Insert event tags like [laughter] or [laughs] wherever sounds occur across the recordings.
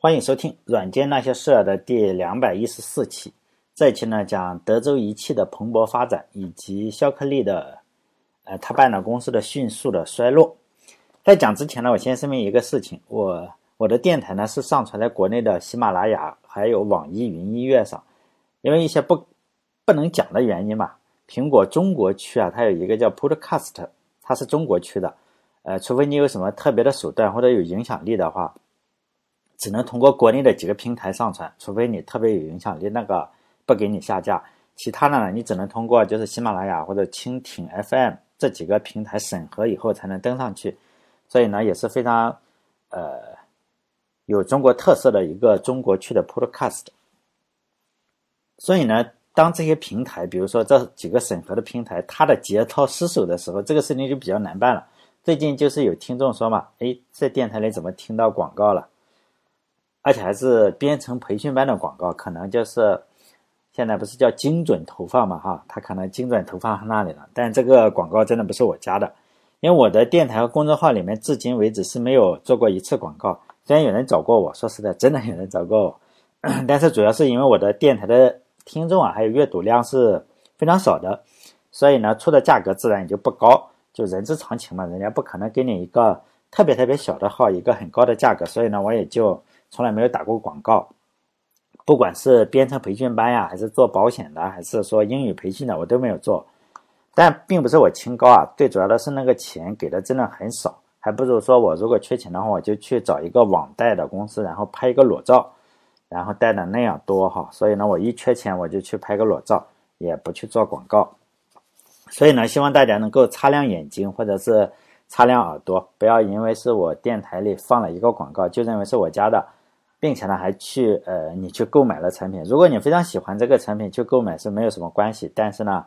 欢迎收听《软件那些事儿》的第两百一十四期。这期呢，讲德州仪器的蓬勃发展，以及肖克利的，呃，他办的公司的迅速的衰落。在讲之前呢，我先声明一个事情：我我的电台呢是上传在国内的喜马拉雅还有网易云音乐上，因为一些不不能讲的原因嘛。苹果中国区啊，它有一个叫 Podcast，它是中国区的。呃，除非你有什么特别的手段或者有影响力的话，只能通过国内的几个平台上传。除非你特别有影响力，那个不给你下架。其他的呢，你只能通过就是喜马拉雅或者蜻蜓 FM 这几个平台审核以后才能登上去。所以呢，也是非常呃有中国特色的一个中国区的 Podcast。所以呢。当这些平台，比如说这几个审核的平台，它的节操失守的时候，这个事情就比较难办了。最近就是有听众说嘛，哎，在电台里怎么听到广告了？而且还是编程培训班的广告，可能就是现在不是叫精准投放嘛，哈，他可能精准投放那里了。但这个广告真的不是我加的，因为我的电台和公众号里面至今为止是没有做过一次广告。虽然有人找过我，说实在，真的有人找过我，[coughs] 但是主要是因为我的电台的。听众啊，还有阅读量是非常少的，所以呢，出的价格自然也就不高，就人之常情嘛，人家不可能给你一个特别特别小的号一个很高的价格，所以呢，我也就从来没有打过广告。不管是编程培训班呀，还是做保险的，还是说英语培训的，我都没有做。但并不是我清高啊，最主要的是那个钱给的真的很少，还不如说我如果缺钱的话，我就去找一个网贷的公司，然后拍一个裸照。然后带的那样多哈，所以呢，我一缺钱我就去拍个裸照，也不去做广告。所以呢，希望大家能够擦亮眼睛，或者是擦亮耳朵，不要因为是我电台里放了一个广告，就认为是我家的，并且呢还去呃你去购买了产品。如果你非常喜欢这个产品去购买是没有什么关系，但是呢，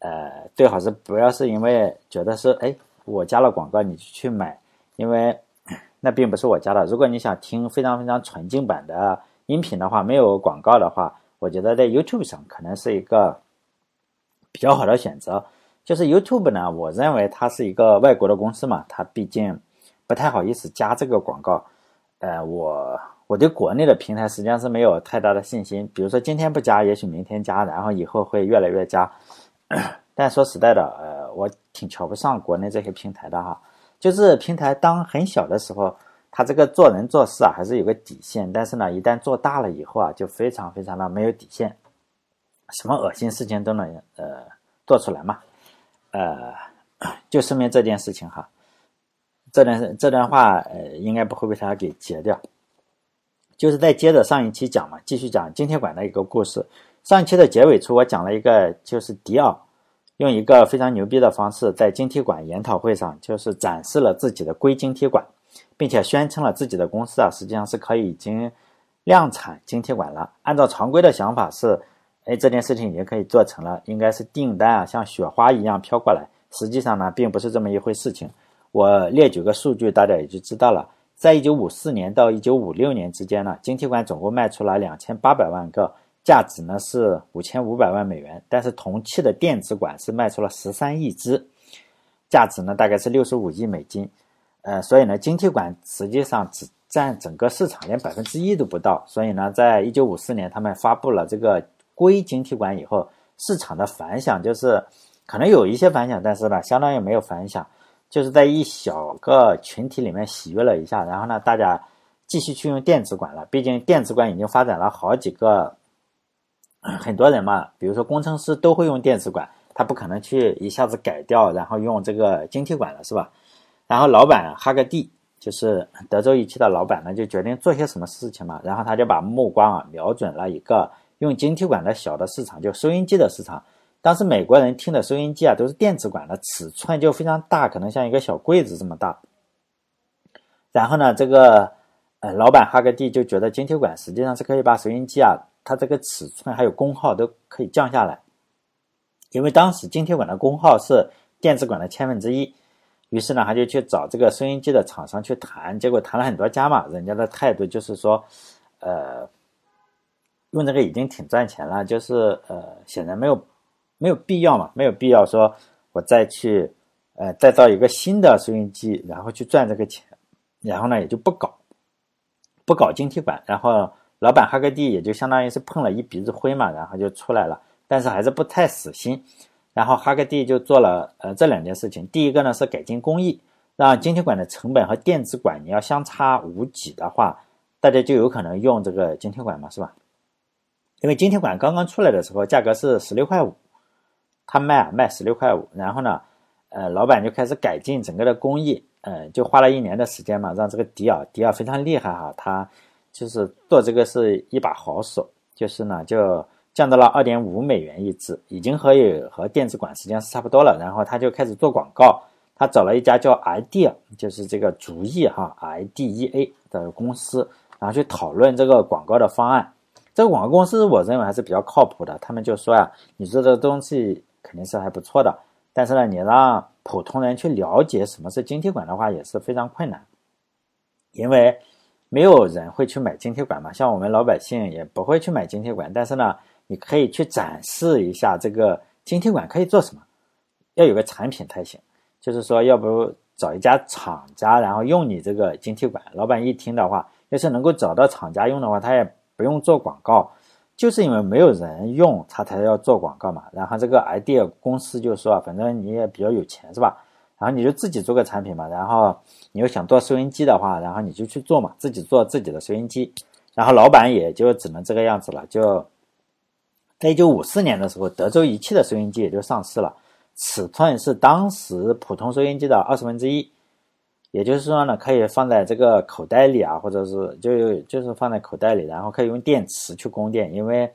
呃最好是不要是因为觉得是哎我加了广告你就去买，因为 [clears throat] 那并不是我家的。如果你想听非常非常纯净版的。音频的话没有广告的话，我觉得在 YouTube 上可能是一个比较好的选择。就是 YouTube 呢，我认为它是一个外国的公司嘛，它毕竟不太好意思加这个广告。呃，我我对国内的平台实际上是没有太大的信心。比如说今天不加，也许明天加，然后以后会越来越加。[clears throat] 但说实在的，呃，我挺瞧不上国内这些平台的哈。就是平台当很小的时候。他这个做人做事啊，还是有个底线，但是呢，一旦做大了以后啊，就非常非常的没有底线，什么恶心事情都能呃做出来嘛，呃，就说明这件事情哈，这段这段话呃应该不会被他给截掉，就是在接着上一期讲嘛，继续讲晶体管的一个故事。上一期的结尾处我讲了一个，就是迪奥用一个非常牛逼的方式，在晶体管研讨会上，就是展示了自己的硅晶体管。并且宣称了自己的公司啊，实际上是可以已经量产晶体管了。按照常规的想法是，哎，这件事情已经可以做成了，应该是订单啊像雪花一样飘过来。实际上呢，并不是这么一回事情。我列举个数据，大家也就知道了。在一九五四年到一九五六年之间呢，晶体管总共卖出了两千八百万个，价值呢是五千五百万美元。但是同期的电子管是卖出了十三亿只，价值呢大概是六十五亿美金。呃，所以呢，晶体管实际上只占整个市场连百分之一都不到。所以呢，在一九五四年他们发布了这个硅晶体管以后，市场的反响就是可能有一些反响，但是呢，相当于没有反响，就是在一小个群体里面喜悦了一下。然后呢，大家继续去用电子管了。毕竟电子管已经发展了好几个，很多人嘛，比如说工程师都会用电子管，他不可能去一下子改掉，然后用这个晶体管了，是吧？然后老板哈格蒂就是德州仪器的老板呢，就决定做些什么事情嘛。然后他就把目光啊瞄准了一个用晶体管的小的市场，就收音机的市场。当时美国人听的收音机啊都是电子管的，尺寸就非常大，可能像一个小柜子这么大。然后呢，这个呃老板哈格蒂就觉得晶体管实际上是可以把收音机啊它这个尺寸还有功耗都可以降下来，因为当时晶体管的功耗是电子管的千分之一。于是呢，他就去找这个收音机的厂商去谈，结果谈了很多家嘛，人家的态度就是说，呃，用这个已经挺赚钱了，就是呃，显然没有没有必要嘛，没有必要说我再去呃再造一个新的收音机，然后去赚这个钱，然后呢也就不搞。不搞晶体管，然后老板哈格蒂也就相当于是碰了一鼻子灰嘛，然后就出来了，但是还是不太死心。然后哈格蒂就做了呃这两件事情，第一个呢是改进工艺，让晶体管的成本和电子管你要相差无几的话，大家就有可能用这个晶体管嘛，是吧？因为晶体管刚刚出来的时候价格是十六块五，他卖啊卖十六块五，然后呢，呃老板就开始改进整个的工艺，呃就花了一年的时间嘛，让这个迪尔迪尔非常厉害哈，他就是做这个是一把好手，就是呢就。降到了二点五美元一支，已经和有和电子管实际上是差不多了。然后他就开始做广告，他找了一家叫 idea，就是这个主意哈 idea 的公司，然后去讨论这个广告的方案。这个广告公司我认为还是比较靠谱的，他们就说呀，你做这个东西肯定是还不错的，但是呢，你让普通人去了解什么是晶体管的话也是非常困难，因为没有人会去买晶体管嘛，像我们老百姓也不会去买晶体管，但是呢。你可以去展示一下这个晶体管可以做什么，要有个产品才行。就是说，要不找一家厂家，然后用你这个晶体管。老板一听的话，要是能够找到厂家用的话，他也不用做广告，就是因为没有人用，他才要做广告嘛。然后这个 idea 公司就说，反正你也比较有钱是吧？然后你就自己做个产品嘛。然后你又想做收音机的话，然后你就去做嘛，自己做自己的收音机。然后老板也就只能这个样子了，就。在一九五四年的时候，德州仪器的收音机也就上市了，尺寸是当时普通收音机的二十分之一，也就是说呢，可以放在这个口袋里啊，或者是就就是放在口袋里，然后可以用电池去供电，因为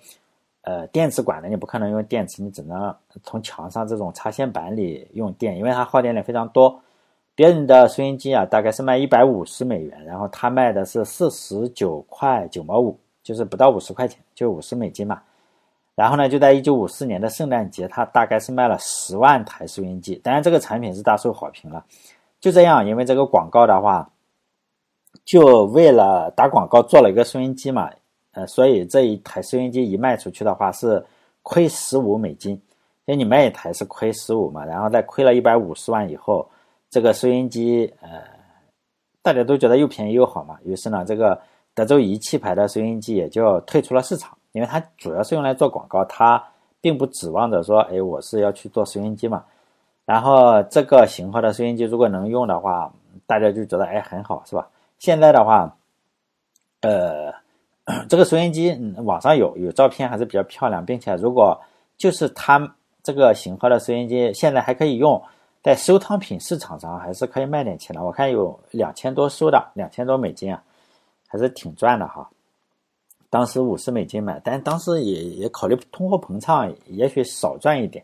呃电池管呢你不可能用电池，你只能从墙上这种插线板里用电，因为它耗电量非常多。别人的收音机啊大概是卖一百五十美元，然后他卖的是四十九块九毛五，就是不到五十块钱，就五十美金嘛。然后呢，就在一九五四年的圣诞节，他大概是卖了十万台收音机。当然，这个产品是大受好评了。就这样，因为这个广告的话，就为了打广告做了一个收音机嘛，呃，所以这一台收音机一卖出去的话是亏十五美金。因为你卖一台是亏十五嘛，然后再亏了一百五十万以后，这个收音机呃，大家都觉得又便宜又好嘛，于是呢，这个德州仪器牌的收音机也就退出了市场。因为它主要是用来做广告，它并不指望着说，哎，我是要去做收音机嘛。然后这个型号的收音机如果能用的话，大家就觉得哎很好，是吧？现在的话，呃，[coughs] 这个收音机网上有有照片，还是比较漂亮，并且如果就是它这个型号的收音机现在还可以用，在收藏品市场上还是可以卖点钱的。我看有两千多收的，两千多美金啊，还是挺赚的哈。当时五十美金买，但当时也也考虑通货膨胀，也许少赚一点。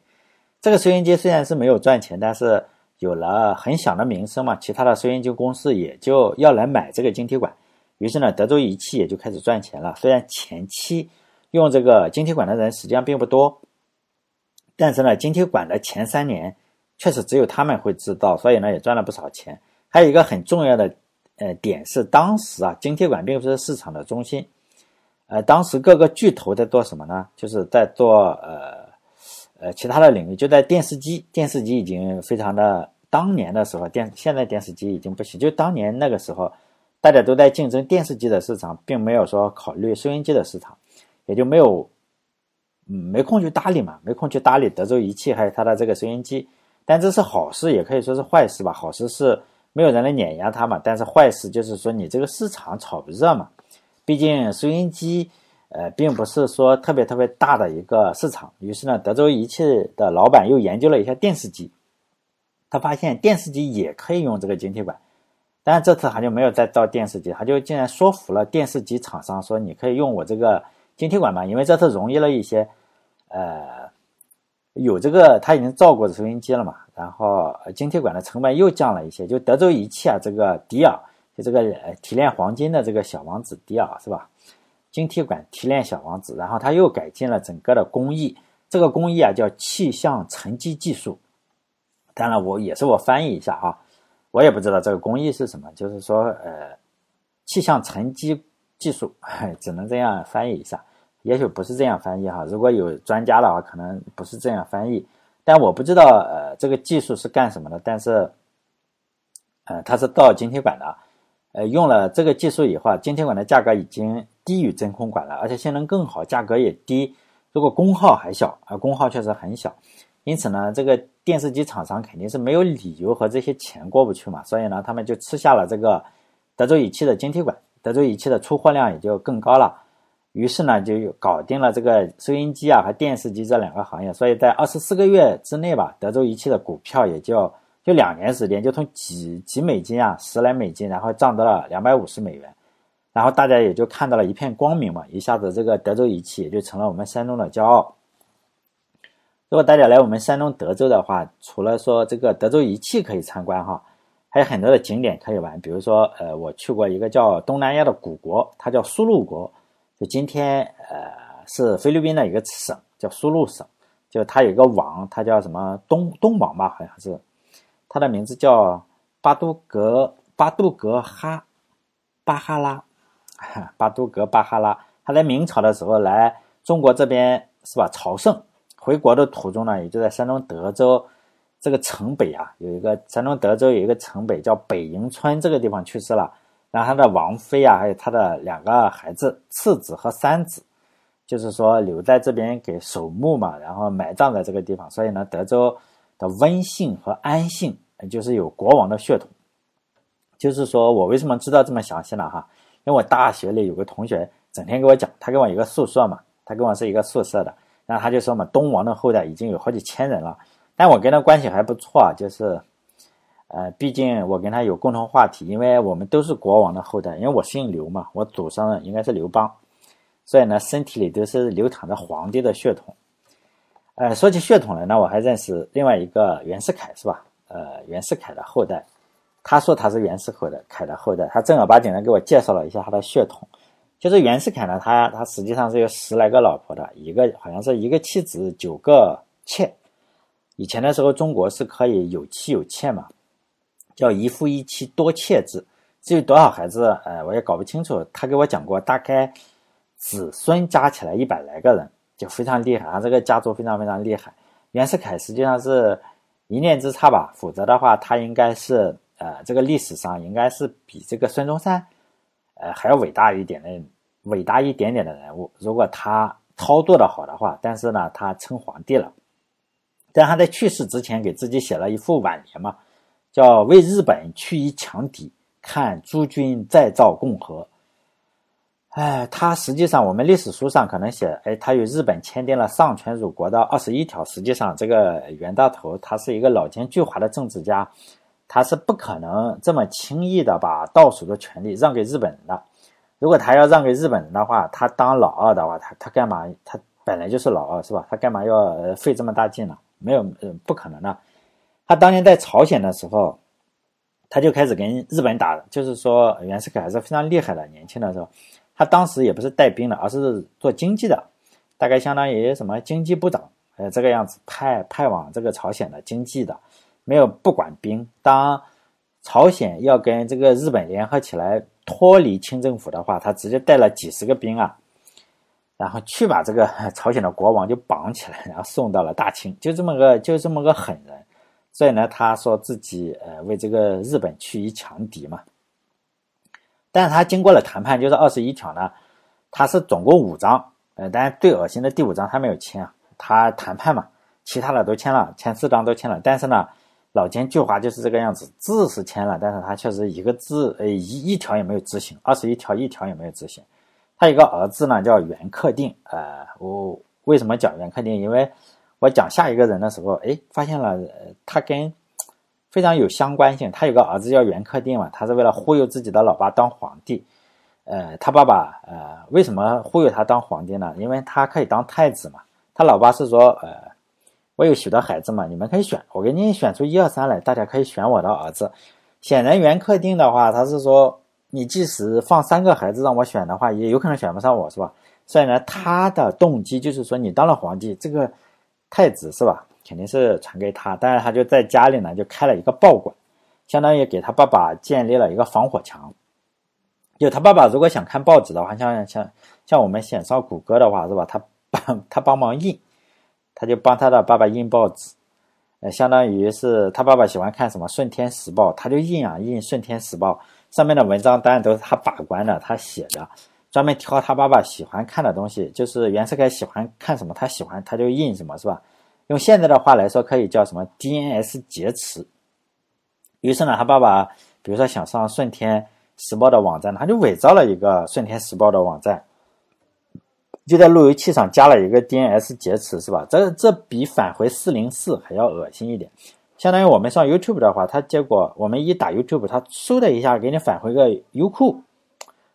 这个收音机虽然是没有赚钱，但是有了很响的名声嘛，其他的收音机公司也就要来买这个晶体管。于是呢，德州仪器也就开始赚钱了。虽然前期用这个晶体管的人实际上并不多，但是呢，晶体管的前三年确实只有他们会知道，所以呢也赚了不少钱。还有一个很重要的呃点是，当时啊，晶体管并不是市场的中心。呃，当时各个巨头在做什么呢？就是在做呃呃其他的领域，就在电视机，电视机已经非常的当年的时候，电现在电视机已经不行，就当年那个时候，大家都在竞争电视机的市场，并没有说考虑收音机的市场，也就没有嗯没空去搭理嘛，没空去搭理德州仪器还有它的这个收音机，但这是好事，也可以说是坏事吧。好事是没有人来碾压它嘛，但是坏事就是说你这个市场炒不热嘛。毕竟收音机，呃，并不是说特别特别大的一个市场。于是呢，德州仪器的老板又研究了一下电视机，他发现电视机也可以用这个晶体管。但是这次他就没有再造电视机，他就竟然说服了电视机厂商说：“你可以用我这个晶体管嘛？因为这次容易了一些，呃，有这个他已经造过收音机了嘛。然后晶体管的成本又降了一些。就德州仪器啊，这个迪尔。就这个提炼黄金的这个小王子迪尔是吧？晶体管提炼小王子，然后他又改进了整个的工艺，这个工艺啊叫气象沉积技术。当然我也是我翻译一下啊，我也不知道这个工艺是什么，就是说呃气象沉积技术，只能这样翻译一下，也许不是这样翻译哈。如果有专家的话，可能不是这样翻译，但我不知道呃这个技术是干什么的，但是呃它是到晶体管的。呃，用了这个技术以后，晶体管的价格已经低于真空管了，而且性能更好，价格也低。如果功耗还小，啊，功耗确实很小，因此呢，这个电视机厂商肯定是没有理由和这些钱过不去嘛，所以呢，他们就吃下了这个德州仪器的晶体管，德州仪器的出货量也就更高了。于是呢，就搞定了这个收音机啊和电视机这两个行业，所以在二十四个月之内吧，德州仪器的股票也就就两年时间，就从几几美金啊，十来美金，然后涨到了两百五十美元，然后大家也就看到了一片光明嘛，一下子这个德州仪器也就成了我们山东的骄傲。如果大家来我们山东德州的话，除了说这个德州仪器可以参观哈，还有很多的景点可以玩，比如说呃，我去过一个叫东南亚的古国，它叫苏禄国。就今天，呃，是菲律宾的一个省，叫苏禄省。就它有一个王，它叫什么东东王吧，好像是。它的名字叫巴都格巴杜格哈巴哈拉，[laughs] 巴都格巴哈拉。他在明朝的时候来中国这边是吧朝圣，回国的途中呢，也就在山东德州这个城北啊，有一个山东德州有一个城北叫北营村这个地方去世了。然后他的王妃啊，还有他的两个孩子，次子和三子，就是说留在这边给守墓嘛，然后埋葬在这个地方。所以呢，德州的温姓和安姓，就是有国王的血统。就是说我为什么知道这么详细呢？哈，因为我大学里有个同学整天给我讲，他跟我一个宿舍嘛，他跟我是一个宿舍的，然后他就说嘛，东王的后代已经有好几千人了，但我跟他关系还不错，就是。呃，毕竟我跟他有共同话题，因为我们都是国王的后代，因为我姓刘嘛，我祖上应该是刘邦，所以呢，身体里都是流淌着皇帝的血统。呃，说起血统来呢，我还认识另外一个袁世凯，是吧？呃，袁世凯的后代，他说他是袁世凯的凯的后代，他正儿八经的给我介绍了一下他的血统。就是袁世凯呢，他他实际上是有十来个老婆的，一个好像是一个妻子九个妾。以前的时候，中国是可以有妻有妾嘛。叫一夫一妻多妾制，至于多少孩子，呃，我也搞不清楚。他给我讲过，大概子孙加起来一百来个人，就非常厉害啊！这个家族非常非常厉害。袁世凯实际上是一念之差吧，否则的话，他应该是呃，这个历史上应该是比这个孙中山，呃，还要伟大一点的，伟大一点点的人物。如果他操作的好的话，但是呢，他称皇帝了，但他在去世之前给自己写了一副挽联嘛。叫为日本去一强敌，看诸君再造共和。哎，他实际上我们历史书上可能写，哎，他与日本签订了丧权辱国的二十一条。实际上，这个袁大头他是一个老奸巨猾的政治家，他是不可能这么轻易的把倒数的权利让给日本人的。如果他要让给日本人的话，他当老二的话，他他干嘛？他本来就是老二，是吧？他干嘛要费这么大劲呢？没有，呃，不可能的。他当年在朝鲜的时候，他就开始跟日本打，就是说袁世凯还是非常厉害的。年轻的时候，他当时也不是带兵的，而是做经济的，大概相当于什么经济部长，呃，这个样子派派往这个朝鲜的经济的，没有不管兵。当朝鲜要跟这个日本联合起来脱离清政府的话，他直接带了几十个兵啊，然后去把这个 [laughs] 朝鲜的国王就绑起来，然后送到了大清，就这么个就这么个狠人。所以呢，他说自己呃为这个日本去一强敌嘛，但是他经过了谈判，就是二十一条呢，他是总共五章，呃，但是最恶心的第五章他没有签啊，他谈判嘛，其他的都签了，前四章都签了，但是呢，老奸巨猾就是这个样子，字是签了，但是他确实一个字呃一一条也没有执行，二十一条一条也没有执行。他有个儿子呢叫袁克定，呃，我为什么讲袁克定？因为我讲下一个人的时候，哎，发现了他跟非常有相关性。他有个儿子叫袁克定嘛，他是为了忽悠自己的老爸当皇帝。呃，他爸爸呃，为什么忽悠他当皇帝呢？因为他可以当太子嘛。他老爸是说，呃，我有许多孩子嘛，你们可以选，我给你选出一二三来，大家可以选我的儿子。显然袁克定的话，他是说，你即使放三个孩子让我选的话，也有可能选不上我，是吧？所以呢，他的动机就是说，你当了皇帝，这个。太子是吧？肯定是传给他，但是他就在家里呢，就开了一个报馆，相当于给他爸爸建立了一个防火墙。就他爸爸如果想看报纸的话，像像像我们显烧谷歌的话是吧？他帮他帮忙印，他就帮他的爸爸印报纸，呃，相当于是他爸爸喜欢看什么《顺天时报》，他就印啊印《顺天时报》，上面的文章当然都是他把关的，他写的，专门挑他爸爸喜欢看的东西，就是袁世凯喜欢看什么，他喜欢他就印什么，是吧？用现在的话来说，可以叫什么 DNS 劫持。于是呢，他爸爸比如说想上顺天时报的网站，他就伪造了一个顺天时报的网站，就在路由器上加了一个 DNS 劫持，是吧？这这比返回四零四还要恶心一点。相当于我们上 YouTube 的话，它结果我们一打 YouTube，它嗖的一下给你返回个优酷，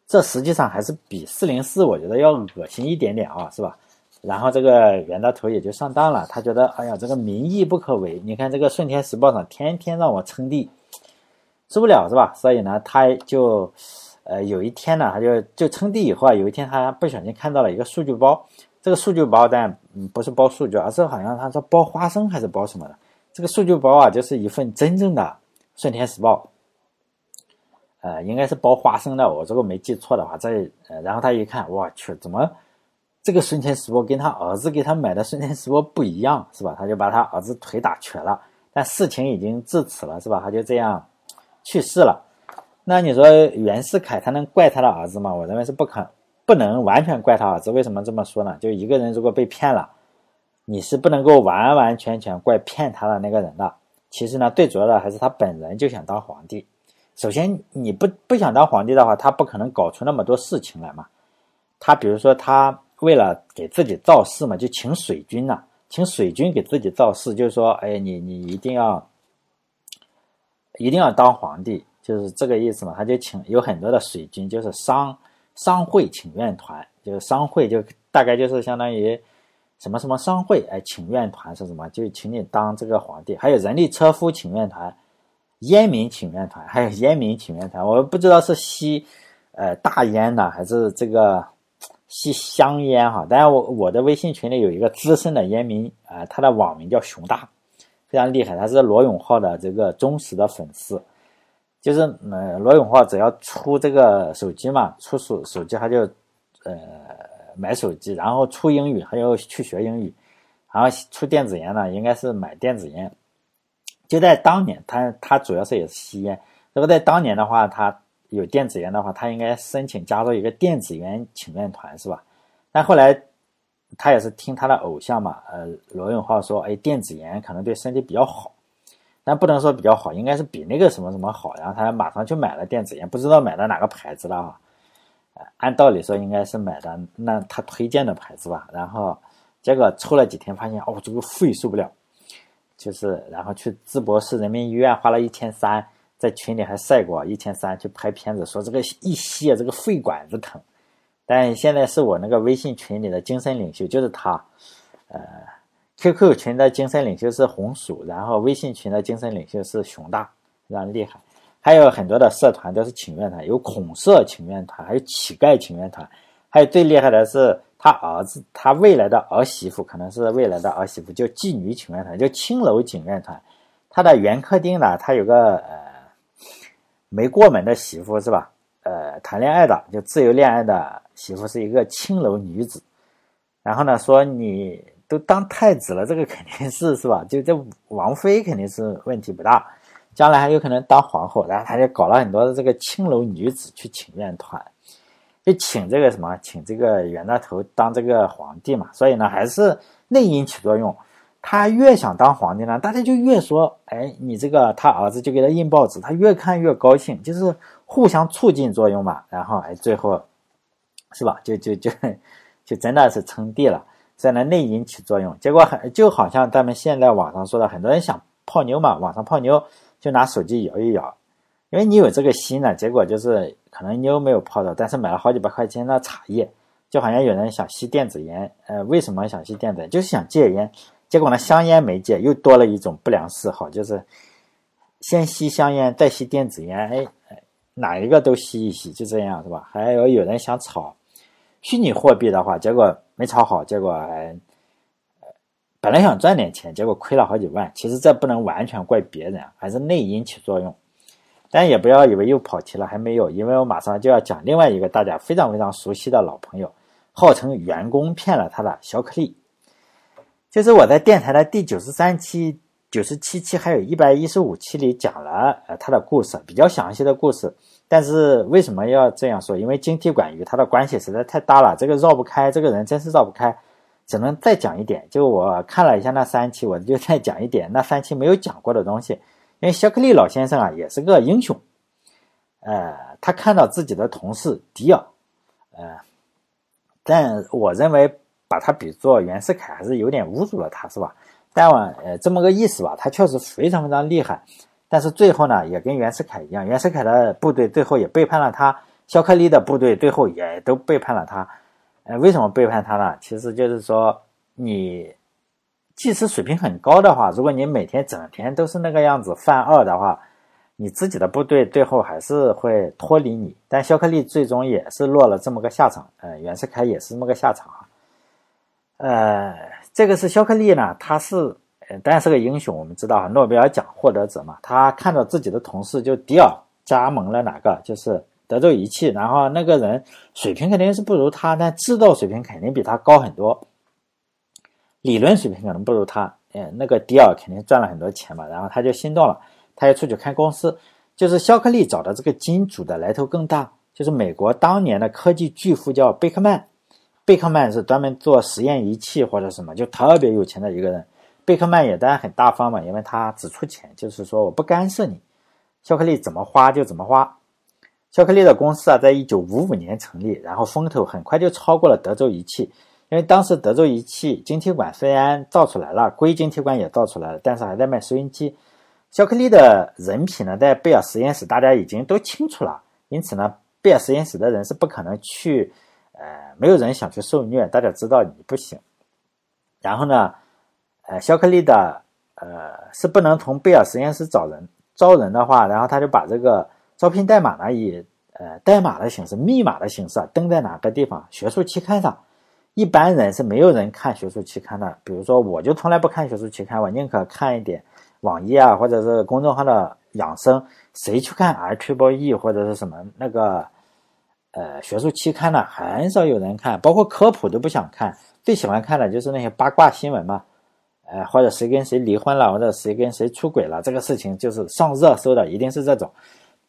这实际上还是比四零四我觉得要恶心一点点啊，是吧？然后这个袁大头也就上当了，他觉得哎呀，这个民意不可违，你看这个顺天时报上天天让我称帝，受不了是吧？所以呢，他就呃有一天呢，他就就称帝以后啊，有一天他不小心看到了一个数据包，这个数据包但不是包数据，而是好像他说包花生还是包什么的。这个数据包啊，就是一份真正的《顺天时报》，呃，应该是包花生的。我如果没记错的话，这呃，然后他一看，我去，怎么这个《顺天时报》跟他儿子给他买的《顺天时报》不一样，是吧？他就把他儿子腿打瘸了。但事情已经至此了，是吧？他就这样去世了。那你说袁世凯他能怪他的儿子吗？我认为是不可不能完全怪他儿子。为什么这么说呢？就一个人如果被骗了。你是不能够完完全全怪骗他的那个人的。其实呢，最主要的还是他本人就想当皇帝。首先，你不不想当皇帝的话，他不可能搞出那么多事情来嘛。他比如说，他为了给自己造势嘛，就请水军呐，请水军给自己造势，就是说，哎，你你一定要一定要当皇帝，就是这个意思嘛。他就请有很多的水军，就是商商会请愿团，就是商会就大概就是相当于。什么什么商会哎，请愿团是什么？就请你当这个皇帝。还有人力车夫请愿团、烟民请愿团，还有烟民请愿团。我不知道是吸呃大烟呢，还是这个吸香烟哈。当然，我我的微信群里有一个资深的烟民啊，他的网名叫熊大，非常厉害。他是罗永浩的这个忠实的粉丝。就是呃，罗永浩只要出这个手机嘛，出手手机他就呃。买手机，然后出英语，还要去学英语，然后出电子烟呢，应该是买电子烟。就在当年，他他主要是也是吸烟。如果在当年的话，他有电子烟的话，他应该申请加入一个电子烟请愿团，是吧？但后来他也是听他的偶像嘛，呃，罗永浩说，哎，电子烟可能对身体比较好，但不能说比较好，应该是比那个什么什么好。然后他马上就买了电子烟，不知道买的哪个牌子的啊。按道理说应该是买的那他推荐的牌子吧，然后结果抽了几天，发现哦这个肺受不了，就是然后去淄博市人民医院花了一千三，在群里还晒过一千三去拍片子，说这个一吸啊这个肺管子疼，但现在是我那个微信群里的精神领袖就是他，呃，QQ 群的精神领袖是红薯，然后微信群的精神领袖是熊大，非常厉害。还有很多的社团都是请愿团，有孔社请愿团，还有乞丐请愿团，还有最厉害的是他儿子，他未来的儿媳妇，可能是未来的儿媳妇，叫妓女请愿团，叫青楼请愿团。他的原客定呢，他有个呃没过门的媳妇是吧？呃，谈恋爱的就自由恋爱的媳妇是一个青楼女子。然后呢，说你都当太子了，这个肯定是是吧？就这王妃肯定是问题不大。将来还有可能当皇后，然后他就搞了很多的这个青楼女子去请愿团，就请这个什么，请这个袁大头当这个皇帝嘛。所以呢，还是内因起作用。他越想当皇帝呢，大家就越说，哎，你这个他儿子就给他印报纸，他越看越高兴，就是互相促进作用嘛。然后哎，最后是吧，就就就 [laughs] 就真的是称帝了。在那内因起作用，结果很就好像咱们现在网上说的，很多人想泡妞嘛，网上泡妞。就拿手机摇一摇，因为你有这个心呢，结果就是可能妞没有泡到，但是买了好几百块钱的茶叶，就好像有人想吸电子烟，呃，为什么想吸电子烟？就是想戒烟，结果呢，香烟没戒，又多了一种不良嗜好，就是先吸香烟，再吸电子烟，哎哎，哪一个都吸一吸，就这样是吧？还有有人想炒虚拟货币的话，结果没炒好，结果还。本来想赚点钱，结果亏了好几万。其实这不能完全怪别人，还是内因起作用。但也不要以为又跑题了，还没有，因为我马上就要讲另外一个大家非常非常熟悉的老朋友，号称员工骗了他的小可粒。就是我在电台的第九十三期九十七期还有一百一十五期里讲了呃他的故事，比较详细的故事。但是为什么要这样说？因为晶体管与他的关系实在太大了，这个绕不开，这个人真是绕不开，只能再讲一点。就我看了一下那三期，我就再讲一点那三期没有讲过的东西。因为肖克利老先生啊，也是个英雄。呃，他看到自己的同事迪尔，呃，但我认为把他比作袁世凯还是有点侮辱了他，是吧？但我呃这么个意思吧，他确实非常非常厉害。但是最后呢，也跟袁世凯一样，袁世凯的部队最后也背叛了他，肖克利的部队最后也都背叛了他。呃，为什么背叛他呢？其实就是说，你即使水平很高的话，如果你每天整天都是那个样子犯二的话，你自己的部队最后还是会脱离你。但肖克利最终也是落了这么个下场，呃，袁世凯也是这么个下场。呃，这个是肖克利呢，他是。当然是个英雄，我们知道诺贝尔奖获得者嘛，他看到自己的同事就迪尔加盟了哪个，就是德州仪器，然后那个人水平肯定是不如他，但制造水平肯定比他高很多，理论水平可能不如他，嗯，那个迪尔肯定赚了很多钱嘛，然后他就心动了，他要出去开公司，就是肖克利找的这个金主的来头更大，就是美国当年的科技巨富叫贝克曼，贝克曼是专门做实验仪器或者什么，就特别有钱的一个人。贝克曼也当然很大方嘛，因为他只出钱，就是说我不干涉你，肖克利怎么花就怎么花。肖克利的公司啊，在一九五五年成立，然后风头很快就超过了德州仪器，因为当时德州仪器晶体管虽然造出来了，硅晶体管也造出来了，但是还在卖收音机。肖克利的人品呢，在贝尔实验室大家已经都清楚了，因此呢，贝尔实验室的人是不可能去，呃，没有人想去受虐，大家知道你不行。然后呢？呃，肖克利的呃是不能从贝尔实验室找人，招人的话，然后他就把这个招聘代码呢以呃代码的形式、密码的形式啊登在哪个地方学术期刊上。一般人是没有人看学术期刊的，比如说我就从来不看学术期刊，我宁可看一点网页啊或者是公众号的养生。谁去看 I Triple E 或者是什么那个呃学术期刊呢？很少有人看，包括科普都不想看，最喜欢看的就是那些八卦新闻嘛。呃，或者谁跟谁离婚了，或者谁跟谁出轨了，这个事情就是上热搜的，一定是这种。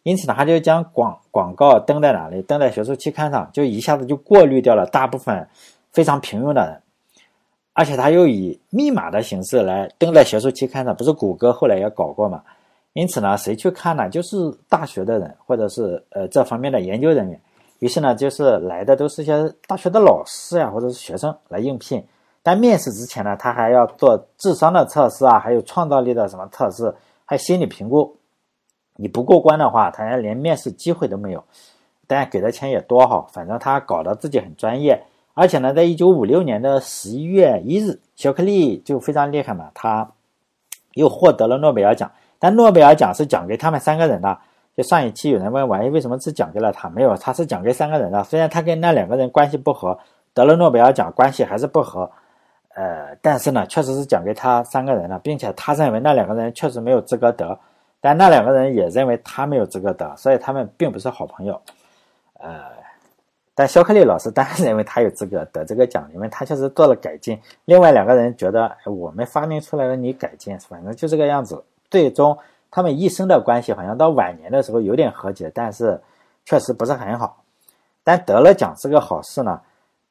因此呢，他就将广广告登在哪里？登在学术期刊上，就一下子就过滤掉了大部分非常平庸的人。而且他又以密码的形式来登在学术期刊上，不是谷歌后来也搞过嘛？因此呢，谁去看呢？就是大学的人，或者是呃这方面的研究人员。于是呢，就是来的都是一些大学的老师呀，或者是学生来应聘。但面试之前呢，他还要做智商的测试啊，还有创造力的什么测试，还心理评估。你不过关的话，他连面试机会都没有。但给的钱也多哈，反正他搞得自己很专业。而且呢，在一九五六年的十一月一日，肖克利就非常厉害嘛，他又获得了诺贝尔奖。但诺贝尔奖是奖给他们三个人的。就上一期有人问我，哎，为什么只讲给了他？没有，他是讲给三个人的。虽然他跟那两个人关系不和，得了诺贝尔奖关系还是不和。呃，但是呢，确实是讲给他三个人了，并且他认为那两个人确实没有资格得，但那两个人也认为他没有资格得，所以他们并不是好朋友。呃，但肖克利老师当然认为他有资格得这个奖，因为他确实做了改进。另外两个人觉得我们发明出来了，你改进，反正就这个样子。最终他们一生的关系好像到晚年的时候有点和解，但是确实不是很好。但得了奖是个好事呢。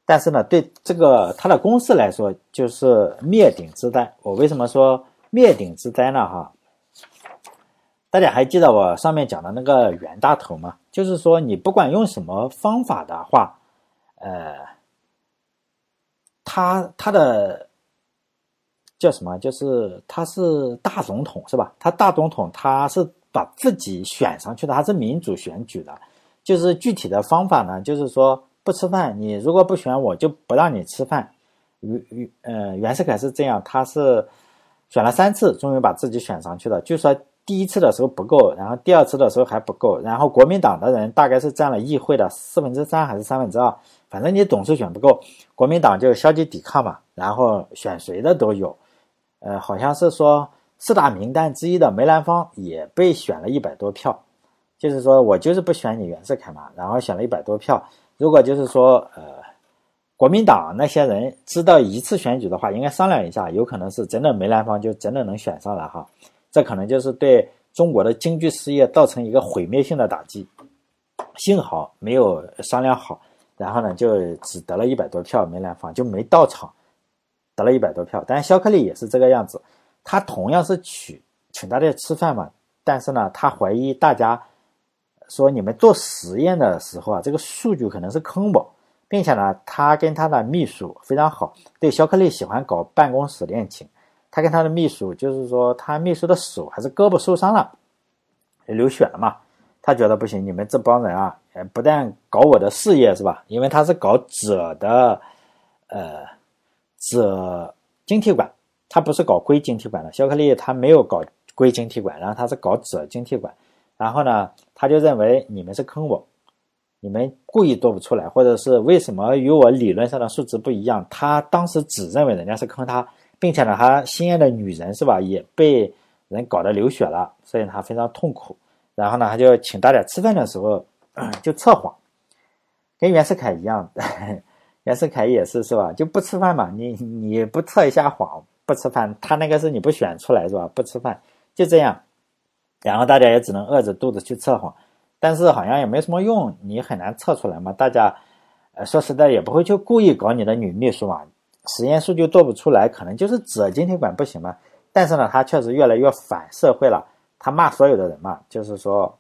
但是呢，对这个他的公司来说，就是灭顶之灾。我为什么说灭顶之灾呢？哈，大家还记得我上面讲的那个袁大头吗？就是说，你不管用什么方法的话，呃，他他的叫什么？就是他是大总统是吧？他大总统他是把自己选上去的，他是民主选举的。就是具体的方法呢，就是说。不吃饭，你如果不选我，就不让你吃饭。袁袁呃袁世凯是这样，他是选了三次，终于把自己选上去了。就说第一次的时候不够，然后第二次的时候还不够，然后国民党的人大概是占了议会的四分之三还是三分之二，反正你总是选不够，国民党就消极抵抗嘛，然后选谁的都有。呃，好像是说四大名单之一的梅兰芳也被选了一百多票，就是说我就是不选你袁世凯嘛，然后选了一百多票。如果就是说，呃，国民党那些人知道一次选举的话，应该商量一下，有可能是真的梅兰芳就真的能选上了哈。这可能就是对中国的京剧事业造成一个毁灭性的打击。幸好没有商量好，然后呢就只得了一百多票，梅兰芳就没到场，得了一百多票。但是肖克利也是这个样子，他同样是请请大家吃饭嘛，但是呢他怀疑大家说你们做实验的时候啊，这个数据可能是坑我，并且呢他跟他的秘书非常好，对肖克利喜欢搞办公室恋情，他跟他的秘书就是说他秘书的手还是胳膊受伤了，流血了嘛。他觉得不行，你们这帮人啊，不但搞我的事业是吧？因为他是搞锗的，呃，锗晶体管，它不是搞硅晶体管的。肖克利他没有搞硅晶体管，然后他是搞锗晶体管。然后呢，他就认为你们是坑我，你们故意做不出来，或者是为什么与我理论上的数值不一样？他当时只认为人家是坑他，并且呢，他心爱的女人是吧，也被人搞得流血了，所以他非常痛苦。然后呢，他就请大家吃饭的时候 [clears throat] 就测谎，跟袁世凯一样，[laughs] 袁世凯也是是吧？就不吃饭嘛，你你不测一下谎，不吃饭，他那个是你不选出来是吧？不吃饭就这样，然后大家也只能饿着肚子去测谎，但是好像也没什么用，你很难测出来嘛。大家呃说实在也不会去故意搞你的女秘书嘛，实验数据做不出来，可能就是锗晶体管不行嘛。但是呢，他确实越来越反社会了。他骂所有的人嘛，就是说，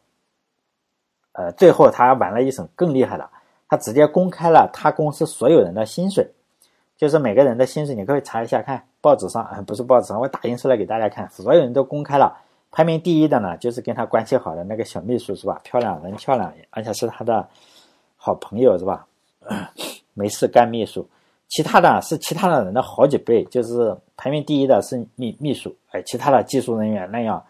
呃，最后他玩了一手更厉害的，他直接公开了他公司所有人的薪水，就是每个人的薪水，你可以查一下看，报纸上，不是报纸上，我打印出来给大家看，所有人都公开了。排名第一的呢，就是跟他关系好的那个小秘书是吧？漂亮人漂亮，而且是他的好朋友是吧？[coughs] 没事干秘书，其他的是其他的人的好几倍，就是排名第一的是秘秘书，哎，其他的技术人员那样。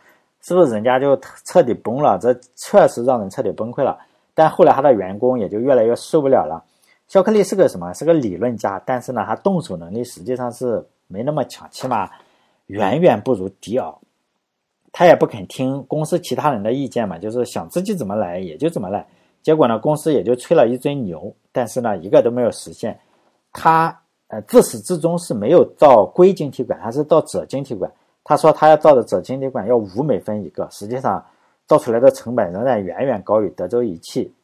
是不是人家就彻底崩了？这确实让人彻底崩溃了。但后来他的员工也就越来越受不了了。肖克利是个什么？是个理论家，但是呢，他动手能力实际上是没那么强，起码远远不如迪奥。他也不肯听公司其他人的意见嘛，就是想自己怎么来也就怎么来。结果呢，公司也就吹了一堆牛，但是呢，一个都没有实现。他呃自始至终是没有造硅晶体管，他是造锗晶体管。他说他要造的锗晶体管要五美分一个，实际上造出来的成本仍然远远高于德州仪器。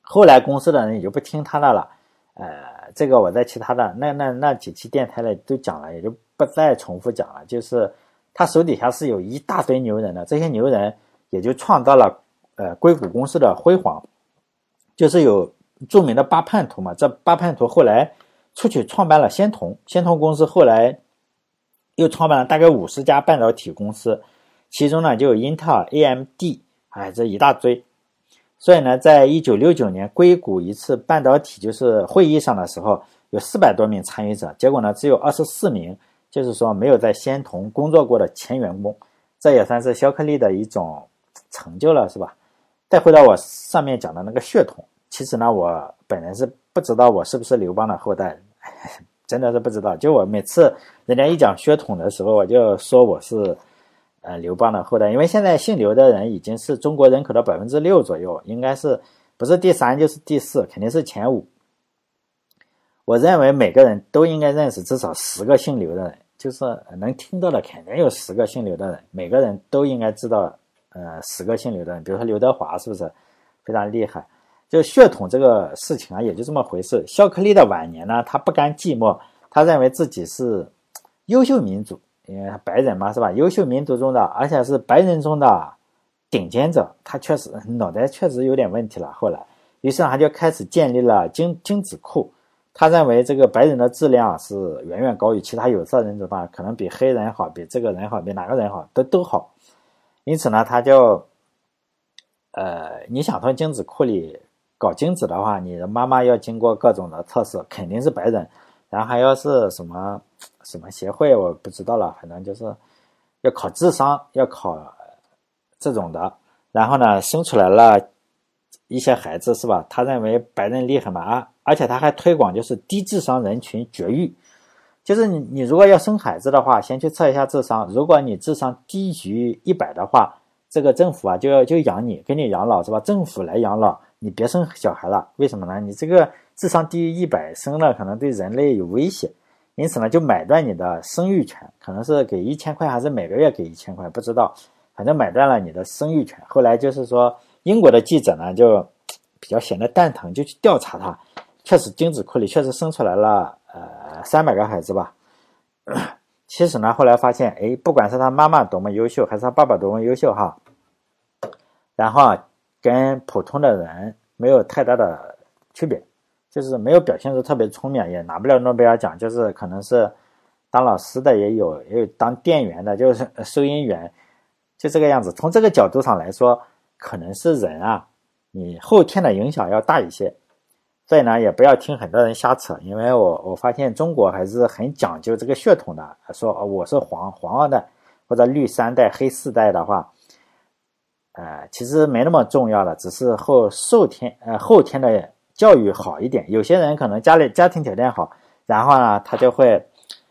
后来公司的人也就不听他的了，呃，这个我在其他的那那那几期电台里都讲了，也就不再重复讲了。就是他手底下是有一大堆牛人的，这些牛人也就创造了呃硅谷公司的辉煌。就是有著名的八叛徒嘛，这八叛徒后来出去创办了仙童，仙童公司后来。又创办了大概五十家半导体公司，其中呢就有英特尔、AMD，哎，这一大堆。所以呢，在一九六九年硅谷一次半导体就是会议上的时候，有四百多名参与者，结果呢只有二十四名，就是说没有在仙童工作过的前员工，这也算是肖克利的一种成就了，是吧？再回到我上面讲的那个血统，其实呢，我本人是不知道我是不是刘邦的后代。[laughs] 真的是不知道，就我每次人家一讲血统的时候，我就说我是呃刘邦的后代，因为现在姓刘的人已经是中国人口的百分之六左右，应该是不是第三就是第四，肯定是前五。我认为每个人都应该认识至少十个姓刘的人，就是能听到的肯定有十个姓刘的人，每个人都应该知道呃十个姓刘的人，比如说刘德华是不是非常厉害？就血统这个事情啊，也就这么回事。肖克利的晚年呢，他不甘寂寞，他认为自己是优秀民族，因为他白人嘛，是吧？优秀民族中的，而且是白人中的顶尖者。他确实脑袋确实有点问题了。后来，于是他就开始建立了精精子库。他认为这个白人的质量是远远高于其他有色人种吧，可能比黑人好，比这个人好，比哪个人好，都都好。因此呢，他就，呃，你想从精子库里。搞精子的话，你的妈妈要经过各种的测试，肯定是白人，然后还要是什么什么协会，我不知道了，反正就是要考智商，要考这种的，然后呢，生出来了一些孩子，是吧？他认为白人厉害嘛啊，而且他还推广就是低智商人群绝育，就是你你如果要生孩子的话，先去测一下智商，如果你智商低于一百的话，这个政府啊就要就养你，给你养老是吧？政府来养老。你别生小孩了，为什么呢？你这个智商低于一百生了可能对人类有威胁，因此呢就买断你的生育权，可能是给一千块还是每个月给一千块，不知道，反正买断了你的生育权。后来就是说英国的记者呢就比较闲得蛋疼，就去调查他，确实精子库里确实生出来了呃三百个孩子吧。其实呢后来发现，哎，不管是他妈妈多么优秀，还是他爸爸多么优秀哈，然后啊跟普通的人没有太大的区别。就是没有表现出特别聪明，也拿不了诺贝尔奖。就是可能是当老师的也有，也有当店员的，就是 [laughs] 收银员，就这个样子。从这个角度上来说，可能是人啊，你后天的影响要大一些。所以呢，也不要听很多人瞎扯，因为我我发现中国还是很讲究这个血统的。说我是黄黄二代或者绿三代、黑四代的话，呃，其实没那么重要了，只是后受天呃后天的。教育好一点，有些人可能家里家庭条件好，然后呢，他就会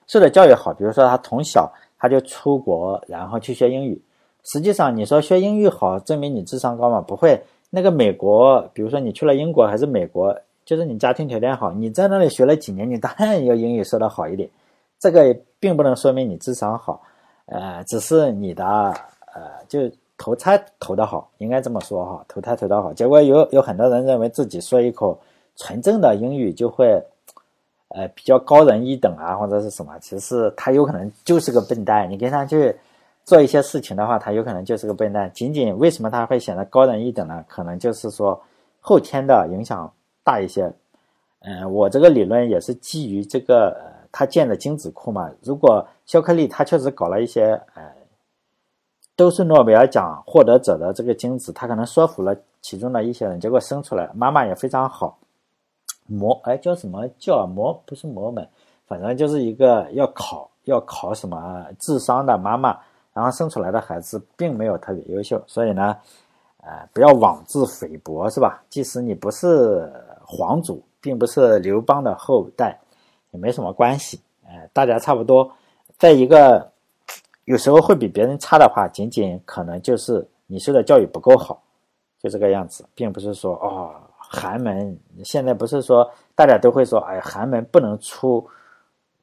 受的教育好。比如说他从小他就出国，然后去学英语。实际上，你说学英语好，证明你智商高吗？不会。那个美国，比如说你去了英国还是美国，就是你家庭条件好，你在那里学了几年，你当然要英语说的好一点。这个并不能说明你智商好，呃，只是你的呃就。投胎投得好，应该这么说哈，投胎投得好，结果有有很多人认为自己说一口纯正的英语就会，呃，比较高人一等啊，或者是什么？其实他有可能就是个笨蛋。你跟他去做一些事情的话，他有可能就是个笨蛋。仅仅为什么他会显得高人一等呢？可能就是说后天的影响大一些。嗯，我这个理论也是基于这个他建的精子库嘛。如果肖克利他确实搞了一些呃。都是诺贝尔奖获得者的这个精子，他可能说服了其中的一些人，结果生出来妈妈也非常好。魔哎叫什么叫魔不是魔门，反正就是一个要考要考什么智商的妈妈，然后生出来的孩子并没有特别优秀，所以呢，呃不要妄自菲薄是吧？即使你不是皇族，并不是刘邦的后代，也没什么关系，哎大家差不多，在一个。有时候会比别人差的话，仅仅可能就是你受的教育不够好，就这个样子，并不是说哦，寒门现在不是说大家都会说，哎，寒门不能出，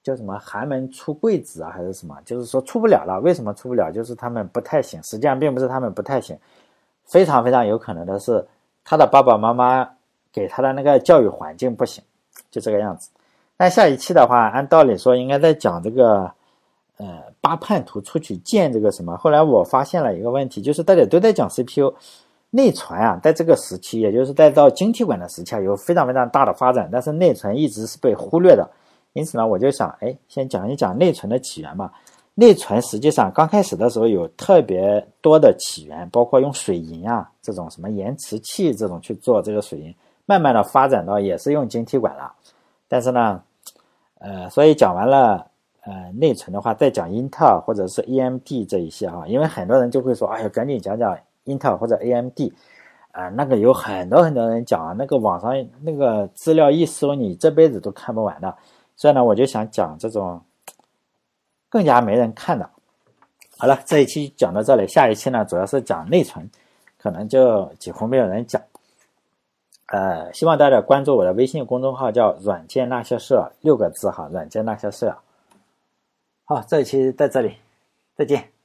叫什么寒门出贵子啊，还是什么？就是说出不了了。为什么出不了？就是他们不太行。实际上并不是他们不太行，非常非常有可能的是他的爸爸妈妈给他的那个教育环境不行，就这个样子。那下一期的话，按道理说应该在讲这个。呃，八叛徒出去建这个什么？后来我发现了一个问题，就是大家都在讲 CPU 内存啊，在这个时期，也就是在到晶体管的时期啊，有非常非常大的发展，但是内存一直是被忽略的。因此呢，我就想，哎，先讲一讲内存的起源嘛。内存实际上刚开始的时候有特别多的起源，包括用水银啊这种什么延迟器这种去做这个水银，慢慢的发展到也是用晶体管了。但是呢，呃，所以讲完了。呃，内存的话，再讲英特尔或者是 AMD 这一些哈，因为很多人就会说，哎呀，赶紧讲讲英特尔或者 AMD，啊，那个有很多很多人讲啊，那个网上那个资料一搜，你这辈子都看不完的。所以呢，我就想讲这种更加没人看的。好了，这一期讲到这里，下一期呢，主要是讲内存，可能就几乎没有人讲。呃，希望大家关注我的微信公众号，叫“软件那些事”，六个字哈，“软件那些事”。好，这一期在这里，再见。